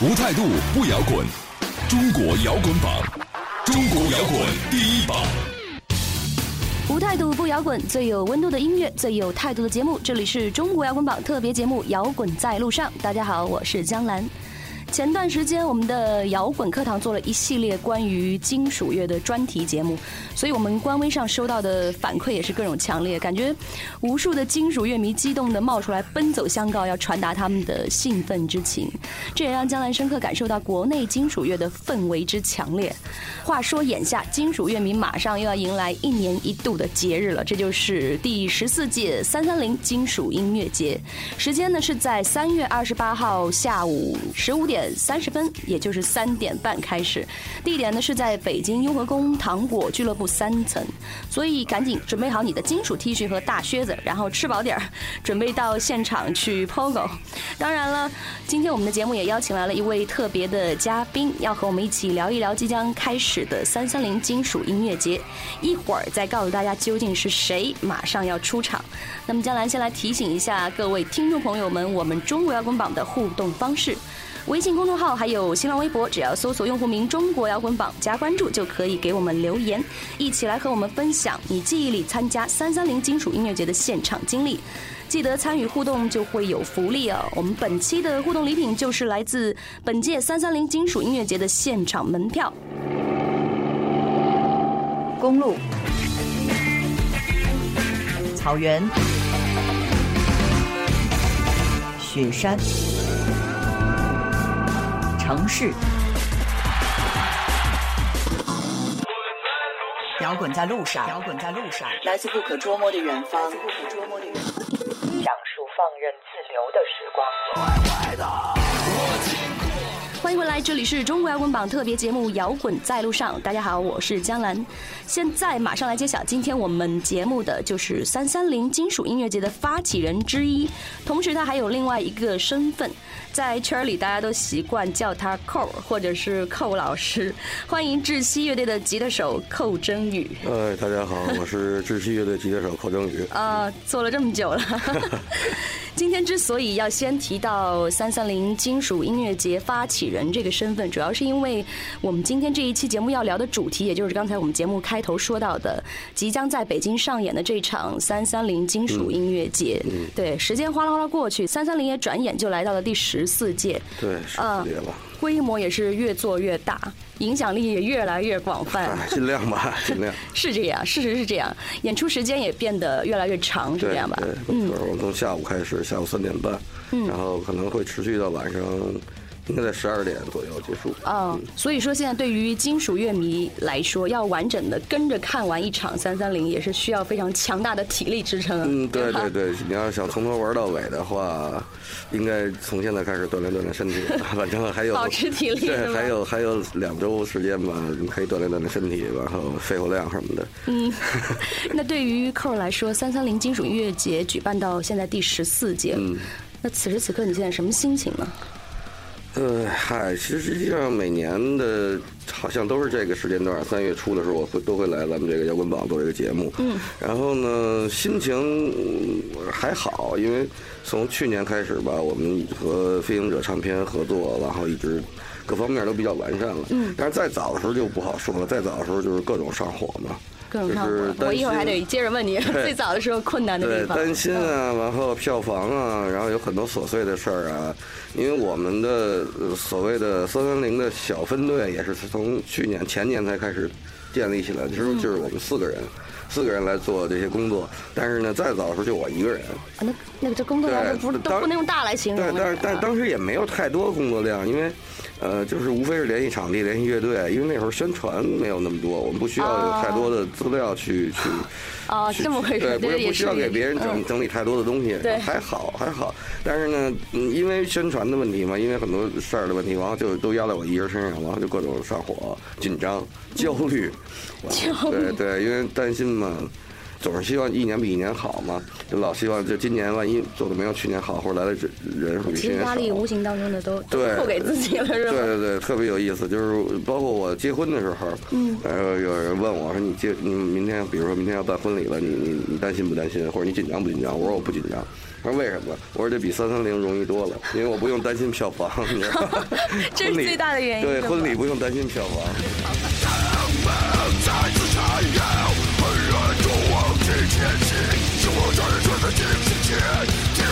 无态度不摇滚，中国摇滚榜，中国摇滚第一榜。无态度不摇滚，最有温度的音乐，最有态度的节目。这里是中国摇滚榜特别节目《摇滚在路上》。大家好，我是江兰。前段时间，我们的摇滚课堂做了一系列关于金属乐的专题节目，所以我们官微上收到的反馈也是各种强烈，感觉无数的金属乐迷激动的冒出来，奔走相告，要传达他们的兴奋之情。这也让江南深刻感受到国内金属乐的氛围之强烈。话说，眼下金属乐迷马上又要迎来一年一度的节日了，这就是第十四届三三零金属音乐节。时间呢是在三月二十八号下午十五点。三十分，也就是三点半开始。地点呢是在北京雍和宫糖果俱乐部三层，所以赶紧准备好你的金属 T 恤和大靴子，然后吃饱点儿，准备到现场去 POGO。当然了，今天我们的节目也邀请来了一位特别的嘉宾，要和我们一起聊一聊即将开始的三三零金属音乐节。一会儿再告诉大家究竟是谁马上要出场。那么江兰先来提醒一下各位听众朋友们，我们中国摇滚榜的互动方式。微信公众号还有新浪微博，只要搜索用户名“中国摇滚榜”加关注，就可以给我们留言，一起来和我们分享你记忆里参加三三零金属音乐节的现场经历。记得参与互动就会有福利哦！我们本期的互动礼品就是来自本届三三零金属音乐节的现场门票。公路、草原、雪山。城市，摇滚在路上，摇滚在路上，来自不可捉摸的远方，来自不可捉摸的远方，讲述放任自流的时光。欢迎回来，这里是中国摇滚榜特别节目《摇滚在路上》。大家好，我是江兰。现在马上来揭晓，今天我们节目的就是三三零金属音乐节的发起人之一，同时他还有另外一个身份，在圈里大家都习惯叫他寇或者是寇老师。欢迎窒息乐队的吉他手寇征宇。哎，大家好，我是窒息乐队吉他手寇征宇。啊，做了这么久了。今天之所以要先提到三三零金属音乐节发起人这个身份，主要是因为我们今天这一期节目要聊的主题，也就是刚才我们节目开头说到的，即将在北京上演的这场三三零金属音乐节。嗯对，时间哗啦哗啦过去，三三零也转眼就来到了第十四届。对，十四届了。规模也是越做越大，影响力也越来越广泛。尽量吧，尽量。是这样，事实是这样。演出时间也变得越来越长，是这样吧？嗯，我们从下午开始，下午三点半，然后可能会持续到晚上。应该在十二点左右结束。嗯，所以说现在对于金属乐迷来说，要完整的跟着看完一场三三零，也是需要非常强大的体力支撑。嗯，对对对，你要想从头玩到尾的话，应该从现在开始锻炼锻炼身体。反正还有保持体力，对，还有还有两周时间吧，你可以锻炼锻炼身体，然后肺活量什么的。嗯，那对于寇来说，三三零金属音乐节举办到现在第十四届，嗯，那此时此刻你现在什么心情呢？呃，嗨，其实实际上每年的，好像都是这个时间段，三月初的时候，我会都会来咱们这个摇滚榜做这个节目。嗯。然后呢，心情还好，因为从去年开始吧，我们和飞行者唱片合作，然后一直各方面都比较完善了。嗯。但是再早的时候就不好说了，再早的时候就是各种上火嘛。就是我一会儿还得接着问你最早的时候困难的地方。担心啊，然后票房啊，然后有很多琐碎的事儿啊。因为我们的所谓的三三零的小分队也是从去年前年才开始建立起来，的，就是就是我们四个人。四个人来做这些工作。但是呢，再早的时候就我一个人。啊，那那个这工作量不是都不能用大来形容。对，但是但当时也没有太多工作量，因为。呃，就是无非是联系场地、联系乐队，因为那时候宣传没有那么多，我们不需要有太多的资料去去。哦，这么回事。对，不是不需要给别人整整理太多的东西。对，还好还好。但是呢，因为宣传的问题嘛，因为很多事儿的问题，然后就都压在我一人身上，然后就各种上火、紧张、焦虑。焦虑。对对，因为担心嘛。总是希望一年比一年好嘛，就老希望就今年万一做的没有去年好，或者来的人数比去年少。压力无形当中的都都扣给自己了，是吧？对对对，特别有意思，就是包括我结婚的时候，嗯，然后有人问我说：“你结你明天，比如说明天要办婚礼了，你你你担心不担心，或者你紧张不紧张？”我说：“我不紧张。”他说：“为什么？”我说：“这比三三零容易多了，因为我不用担心票房，你知道吗？这是最大的原因。对，婚礼不用担心票房。”是我真正的进行前，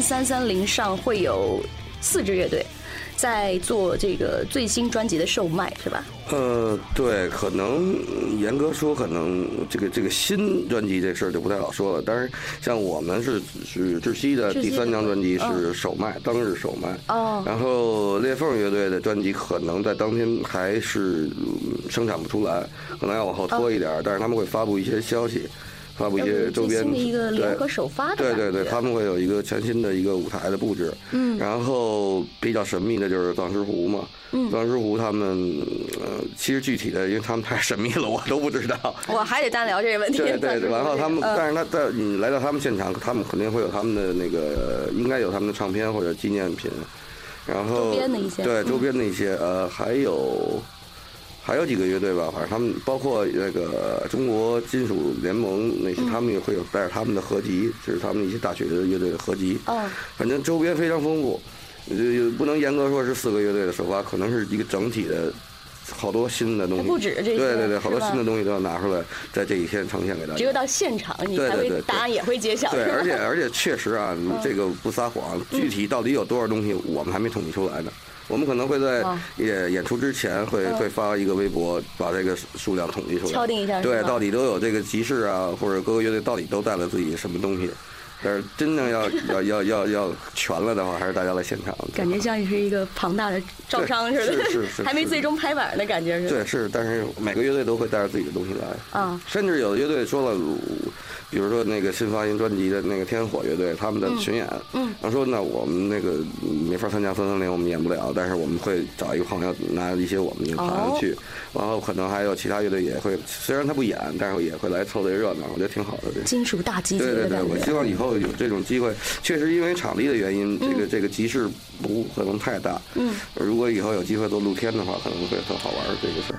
三三零上会有四支乐队在做这个最新专辑的售卖，是吧？呃，对，可能严格说，可能这个这个新专辑这事儿就不太好说了。但是像我们是是窒息的第三张专辑是首卖，当日首卖。哦。然后裂缝乐队的专辑可能在当天还是生产不出来，可能要往后拖一点，但是他们会发布一些消息。发布一些周边，对对对，他们会有一个全新的一个舞台的布置，嗯，然后比较神秘的就是藏石湖嘛，嗯，藏石湖他们，呃，其实具体的，因为他们太神秘了，我都不知道。我还得单聊这个问题。对对，然后他们，但是他在你来到他们现场，他们肯定会有他们的那个，应该有他们的唱片或者纪念品，然后周边的一些，对周边的一些，呃，还有。还有几个乐队吧，反正他们包括那个中国金属联盟那些，他们也会有带着他们的合集，就是他们一些大学的乐队的合集。嗯，反正周边非常丰富，就不能严格说是四个乐队的首发，可能是一个整体的，好多新的东西。不止这些。对对对，好多新的东西都要拿出来，在这一天呈现给大家。只有到现场，你才会答案也会揭晓。对，而且而且确实啊，这个不撒谎，具体到底有多少东西，我们还没统计出来呢。我们可能会在演演出之前会会发一个微博，把这个数量统计出来，敲定一下。对，到底都有这个集市啊，或者各个乐队到底都带了自己什么东西？但是真正要要要要要全了的话，还是大家来现场。感觉像是一个庞大的招商似的，是是是，还没最终拍板的感觉是。对，是，但是每个乐队都会带着自己的东西来。啊，甚至有的乐队说了。比如说那个新发行专辑的那个天火乐队，他们的巡演，嗯，他说那我们那个没法参加三三零，我们演不了，但是我们会找一个朋友拿一些我们的盘去，然后可能还有其他乐队也会，虽然他不演，但是也会来凑这热闹，我觉得挺好的。金属大集结对对对，我希望以后有这种机会，确实因为场地的原因，这个这个集市不可能太大。嗯，如果以后有机会做露天的话，可能会特好玩这个事儿。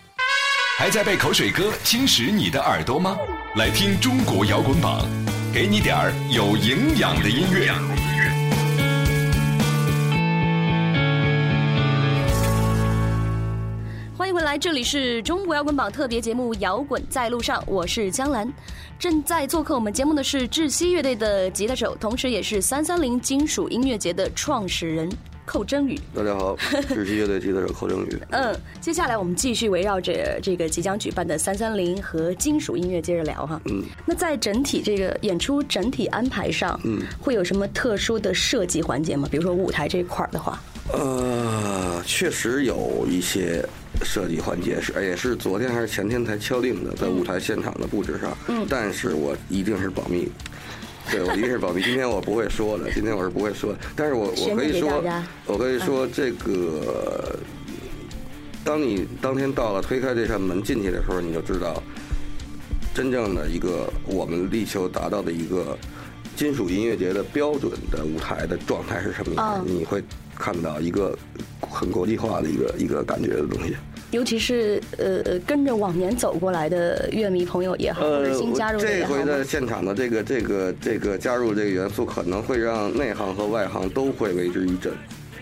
还在被口水歌侵蚀你的耳朵吗？来听中国摇滚榜，给你点儿有营养的音乐。欢迎回来，这里是中国摇滚榜特别节目《摇滚在路上》，我是江兰。正在做客我们节目的是窒息乐队的吉他手，同时也是三三零金属音乐节的创始人。寇征宇，大家好，日系乐队吉他手寇征宇。嗯，接下来我们继续围绕着这个即将举办的三三零和金属音乐接着聊哈。嗯，那在整体这个演出整体安排上，嗯，会有什么特殊的设计环节吗？比如说舞台这块儿的话，呃，确实有一些设计环节是，也是昨天还是前天才敲定的，在舞台现场的布置上。嗯，但是我一定是保密。对，我一定是保密。今天我不会说的，今天我是不会说。但是我我可以说，我可以说这个，当你当天到了推开这扇门进去的时候，你就知道，真正的一个我们力求达到的一个金属音乐节的标准的舞台的状态是什么样。你会看到一个很国际化的一个一个感觉的东西。尤其是呃呃跟着往年走过来的乐迷朋友也好，或者新加入的这回的现场的这个这个这个加入这个元素，可能会让内行和外行都会为之一振。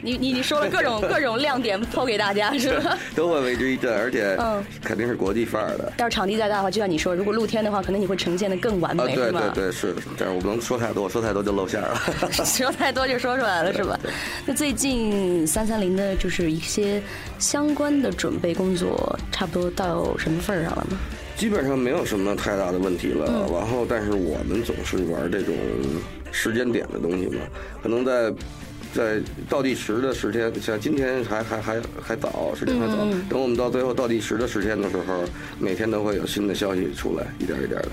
你你你说了各种 各种亮点抛给大家 是吧？都会为之一振，而且嗯，肯定是国际范儿的。要是场地再大的话，就像你说，如果露天的话，可能你会呈现的更完美，是吧？对对对，是。但是我不能说太多，说太多就露馅了。说太多就说出来了，是吧？那最近三三零的就是一些相关的准备工作，差不多到什么份儿上了吗？基本上没有什么太大的问题了。然后，但是我们总是玩这种时间点的东西嘛，可能在。在倒计时的十天，像今天还还还还早，时间还早。等我们到最后倒计时的十天的时候，每天都会有新的消息出来，一点一点的。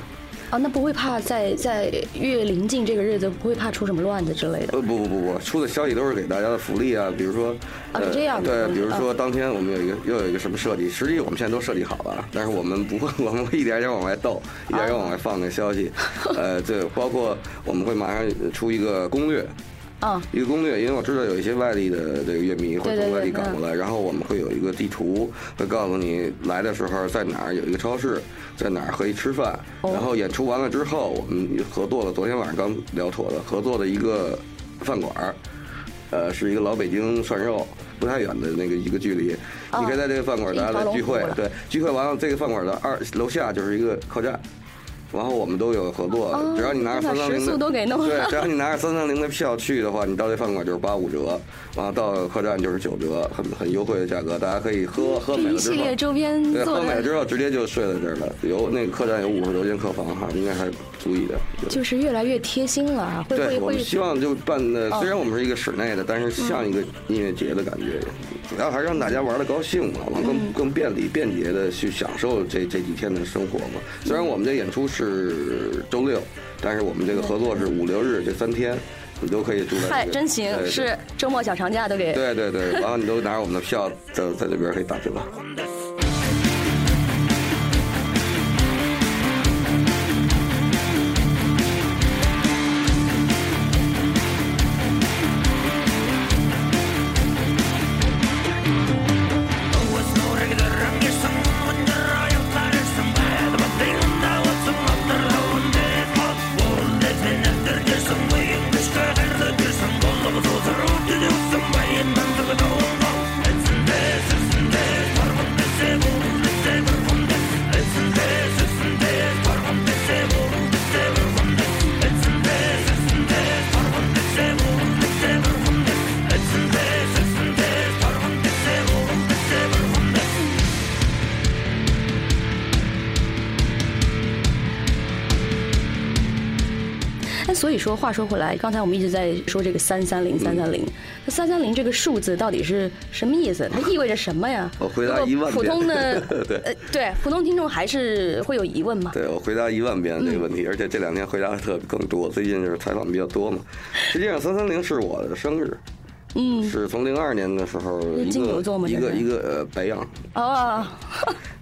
啊，那不会怕在在越临近这个日子，不会怕出什么乱子之类的？呃，不不不不，出的消息都是给大家的福利啊，比如说啊，这样对，比如说当天我们有一个又有一个什么设计，实际我们现在都设计好了，但是我们不会，我们会一点点往外斗，一点点往外放那消息。呃，对，包括我们会马上出一个攻略。嗯，一个攻略，因为我知道有一些外地的这个乐迷会从外地赶过来，然后我们会有一个地图，会告诉你来的时候在哪儿有一个超市，在哪儿可以吃饭，然后演出完了之后，我们合作了，昨天晚上刚聊妥的，合作的一个饭馆儿呃，是一个老北京涮肉，不太远的那个一个距离，你可以在这个饭馆大家来聚会，对，聚会完了，这个饭馆的二楼下就是一个客栈。然后我们都有合作，只要你拿着三三零的，对，只要你拿着三三零的票去的话，你到这饭馆就是八五折，然后到客栈就是九折，很很优惠的价格，大家可以喝喝美了之后，对，喝美了之后直接就睡在这儿了。有那个客栈有五十多间客房哈，应该还足以的。就是越来越贴心了，对，我们希望就办的，虽然我们是一个室内的，但是像一个音乐节的感觉。主要还是让大家玩的高兴嘛，完更更便利便捷的去享受这这几天的生活嘛。虽然我们这演出是周六，但是我们这个合作是五六日这三天，你都可以住在。嗨，真行，是周末小长假都给。对对对，然后你都拿着我们的票在在这边可以打折。以说，话说回来，刚才我们一直在说这个三三零三三零，那三三零这个数字到底是什么意思？它意味着什么呀？我回答一万遍。普通的 对呃对普通听众还是会有疑问吗？对我回答一万遍这个问嗯题，而且这两天回答的特更多。最近就是采访比较多嘛。实际上，三三零是我的生日，嗯，是从零二年的时候一个一个一个呃白羊。哦，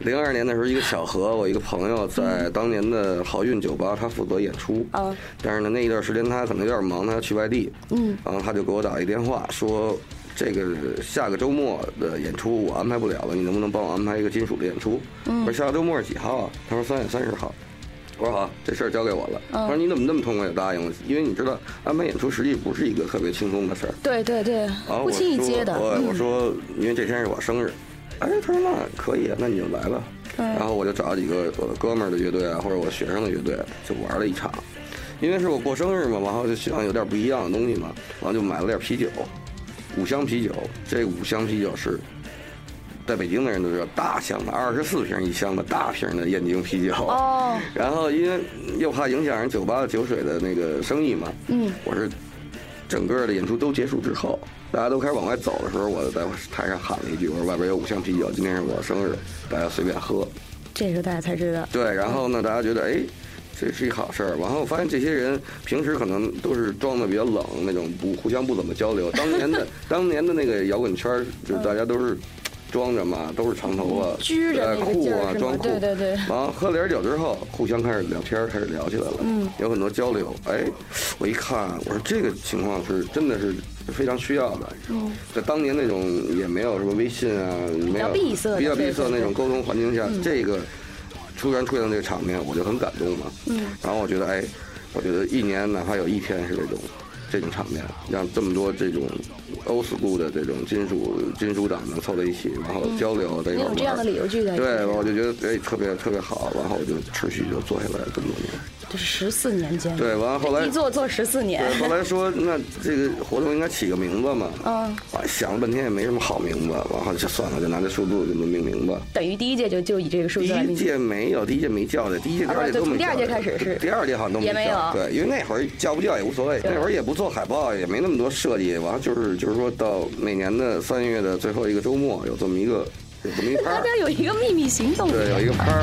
零二年的时候，一个巧合，我一个朋友在当年的好运酒吧，他负责演出。啊，但是呢，那一段时间他可能有点忙，他要去外地。嗯，然后他就给我打一电话说，这个下个周末的演出我安排不了了，你能不能帮我安排一个金属的演出？嗯我说下个周末是几号啊？他说三月三十号。我说好，这事儿交给我了。嗯他说你怎么那么痛快就答应了？因为你知道安排演出实际不是一个特别轻松的事儿。对对对不我轻易接的。说我嗯我说，因为这天是我生日，哎，他说那可以啊，那你就来吧。嗯然后我就找几个我的哥们儿的乐队啊，或者我学生的乐队，就玩了一场。因为是我过生日嘛，然后就希望有点不一样的东西嘛，然后就买了点啤酒，五箱啤酒。这五箱啤酒是在北京的人都知道，大箱的，二十四瓶一箱的大瓶的燕京啤酒。哦，然后因为又怕影响人酒吧的酒水的那个生意嘛，嗯，我是整个的演出都结束之后，大家都开始往外走的时候，我在台上喊了一句：“我说外边有五箱啤酒，今天是我生日，大家随便喝。这时候大家才知道”。对，然后呢，大家觉得哎。这是一好事儿，然后我发现这些人平时可能都是装的比较冷，那种不互相不怎么交流。当年的 当年的那个摇滚圈儿，就是大家都是装着嘛，都是长头发，拘着酷啊装？酷。对对对。然后喝了点酒之后，互相开始聊天，开始聊起来了，嗯，有很多交流。哎，我一看，我说这个情况是真的是非常需要的。嗯，在当年那种也没有什么微信啊，没有闭塞比较闭塞那种沟通环境下，嗯这个突然出现这个场面，我就很感动嘛。嗯，然后我觉得，哎，我觉得一年哪怕有一天是这种这种场面，让这么多这种 old school 的这种金属金属党能凑在一起，然后交流，在一块儿玩你有这样的理由聚在一起。对，我就觉得哎特别特别好，然后我就持续就做下来这么多年。这是十四年间。对，完了后来一做做十四年。对，后来说那这个活动应该起个名字嘛。嗯。我想了半天也没什么好名字，然后就算了，就拿这数字给它命名吧。等于第一届就就以这个数字来第一。届没有，第一届没叫的，第一届、第二届都没叫的。从第二届开始是。第二届好像都也没有。对，因为那会儿叫不叫也无所谓，那会儿也不做海报，也没那么多设计，完了就是就是说到每年的三月的最后一个周末有这么一个有这么一趴。大家有一个秘密行动。对，有一个趴。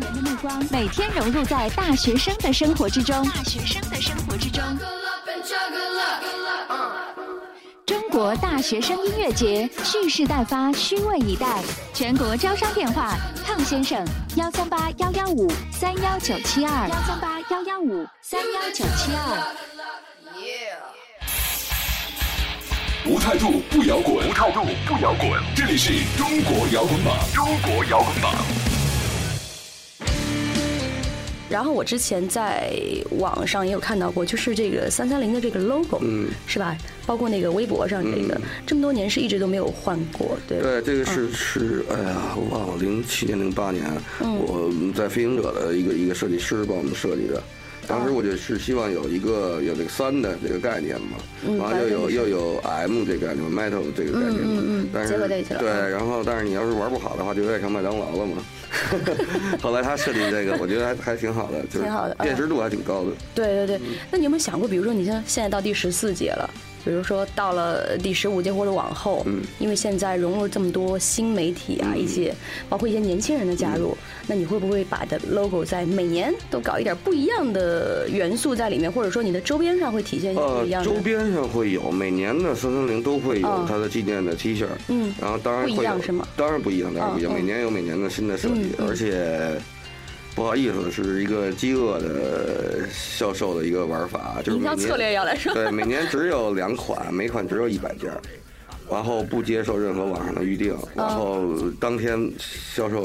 人的目光，每天融入在大学生的生活之中，大学生的生活之中。中国大学生音乐节蓄势待发，虚位以待。全国招商电话：汤先生，幺三八幺幺五三幺九七二，幺三八幺幺五三幺九七二。无态度不摇滚，无态度不摇滚。这里是中国摇滚榜，中国摇滚榜。然后我之前在网上也有看到过，就是这个三三零的这个 logo，嗯，是吧？包括那个微博上这个，这么多年是一直都没有换过，对。对，这个是是，哎呀，我忘了，零七年、零八年，我在飞行者的一个一个设计师帮我们设计的。当时我就是希望有一个有这个三的这个概念嘛，然后又有又有 M 这个概念，metal 这个概念，嗯嗯但是对，然后但是你要是玩不好的话，就有点像麦当劳了嘛。后来他设计这个，我觉得还还挺好的，就是辨识度还挺高的。对对对，那你有没有想过，比如说你像现在到第十四节了？比如说到了第十五届或者往后，嗯，因为现在融入这么多新媒体啊，一些包括一些年轻人的加入，那你会不会把的 logo 在每年都搞一点不一样的元素在里面，或者说你的周边上会体现一些不一样的？周边上会有，每年的三三零都会有它的纪念的 T 恤，嗯，然后当然不一样是吗？当然不一样，当然不一样，每年有每年的新的设计，而且。不好意思，是一个饥饿的销售的一个玩法，就是营销策略要来说，对，每年只有两款，每款只有一百件，然后不接受任何网上的预定，然后当天销售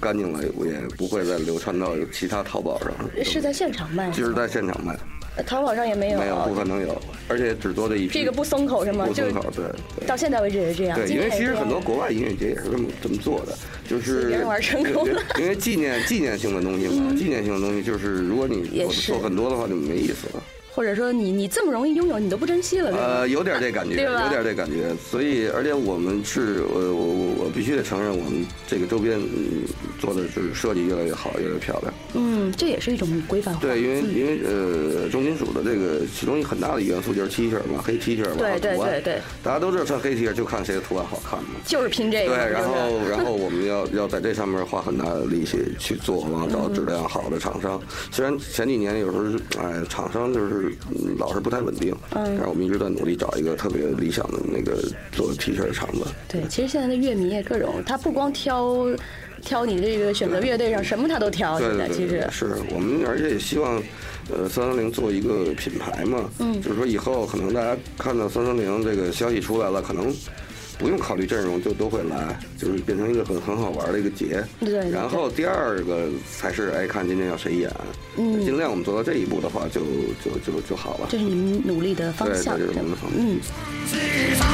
干净了，我也不会再流传到其他淘宝上。是在现场卖？就是在现场卖。淘宝上也没有，没有，不可能有，而且只做这一批。这个不松口是吗？不松口，对。到现在为止也是这样。对，因为其实很多国外音乐节也是这么这么做的，就是别人玩成功了。因为纪念纪念性的东西嘛，纪念性的东西就是，如果你做很多的话，就没意思了。或者说你你这么容易拥有，你都不珍惜了，呃，有点这感觉，有点这感觉。所以，而且我们是，我我我我必须得承认，我们这个周边做的就是设计越来越好，越来越漂亮。嗯，这也是一种规范化。对，因为因为呃，重金属的这个其中一很大的元素就是 T 恤嘛，黑 T 恤嘛，对对对对。大家都知道穿黑 T 恤就看谁的图案好看嘛。就是拼这个。对，然后然后我们要要在这上面花很大的力气去做，然后找质量好的厂商。虽然前几年有时候哎，厂商就是老是。不太稳定，嗯，但是我们一直在努力找一个特别理想的那个做 T 恤的厂子。对，其实现在的乐迷也各种，他不光挑挑你这个选择乐队上什么他都挑。对对对，其实是我们，而且也希望呃三三零做一个品牌嘛，嗯，就是说以后可能大家看到三三零这个消息出来了，可能。不用考虑阵容就都会来，就是变成一个很很好玩的一个节。对。然后第二个才是哎，看今天要谁演。嗯。尽量我们做到这一步的话，就就就就好了。这是你们努力的方向。对，这是我们的方向。嗯。好，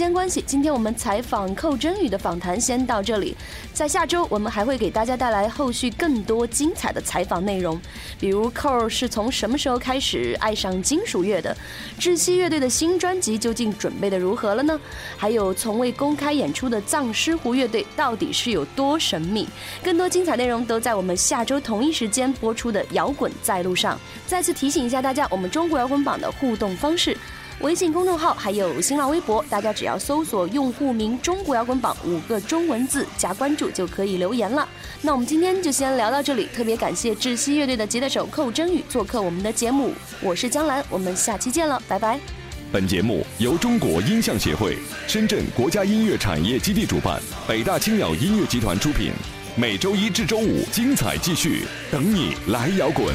间关系，今天我们采访寇真宇的访谈先到这里。在下周，我们还会给大家带来后续更多精彩的采访内容，比如寇是从什么时候开始爱上金属乐的？窒息乐队的新专辑究竟准备的如何了呢？还有从未公开演出的藏狮湖乐队到底是有多神秘？更多精彩内容都在我们下周同一时间播出的《摇滚在路上》。再次提醒一下大家，我们中国摇滚榜的互动方式。微信公众号还有新浪微博，大家只要搜索用户名“中国摇滚榜”五个中文字加关注就可以留言了。那我们今天就先聊到这里，特别感谢窒息乐队的吉他手寇真宇做客我们的节目。我是江兰，我们下期见了，拜拜。本节目由中国音像协会、深圳国家音乐产业基地主办，北大青鸟音乐集团出品。每周一至周五精彩继续，等你来摇滚。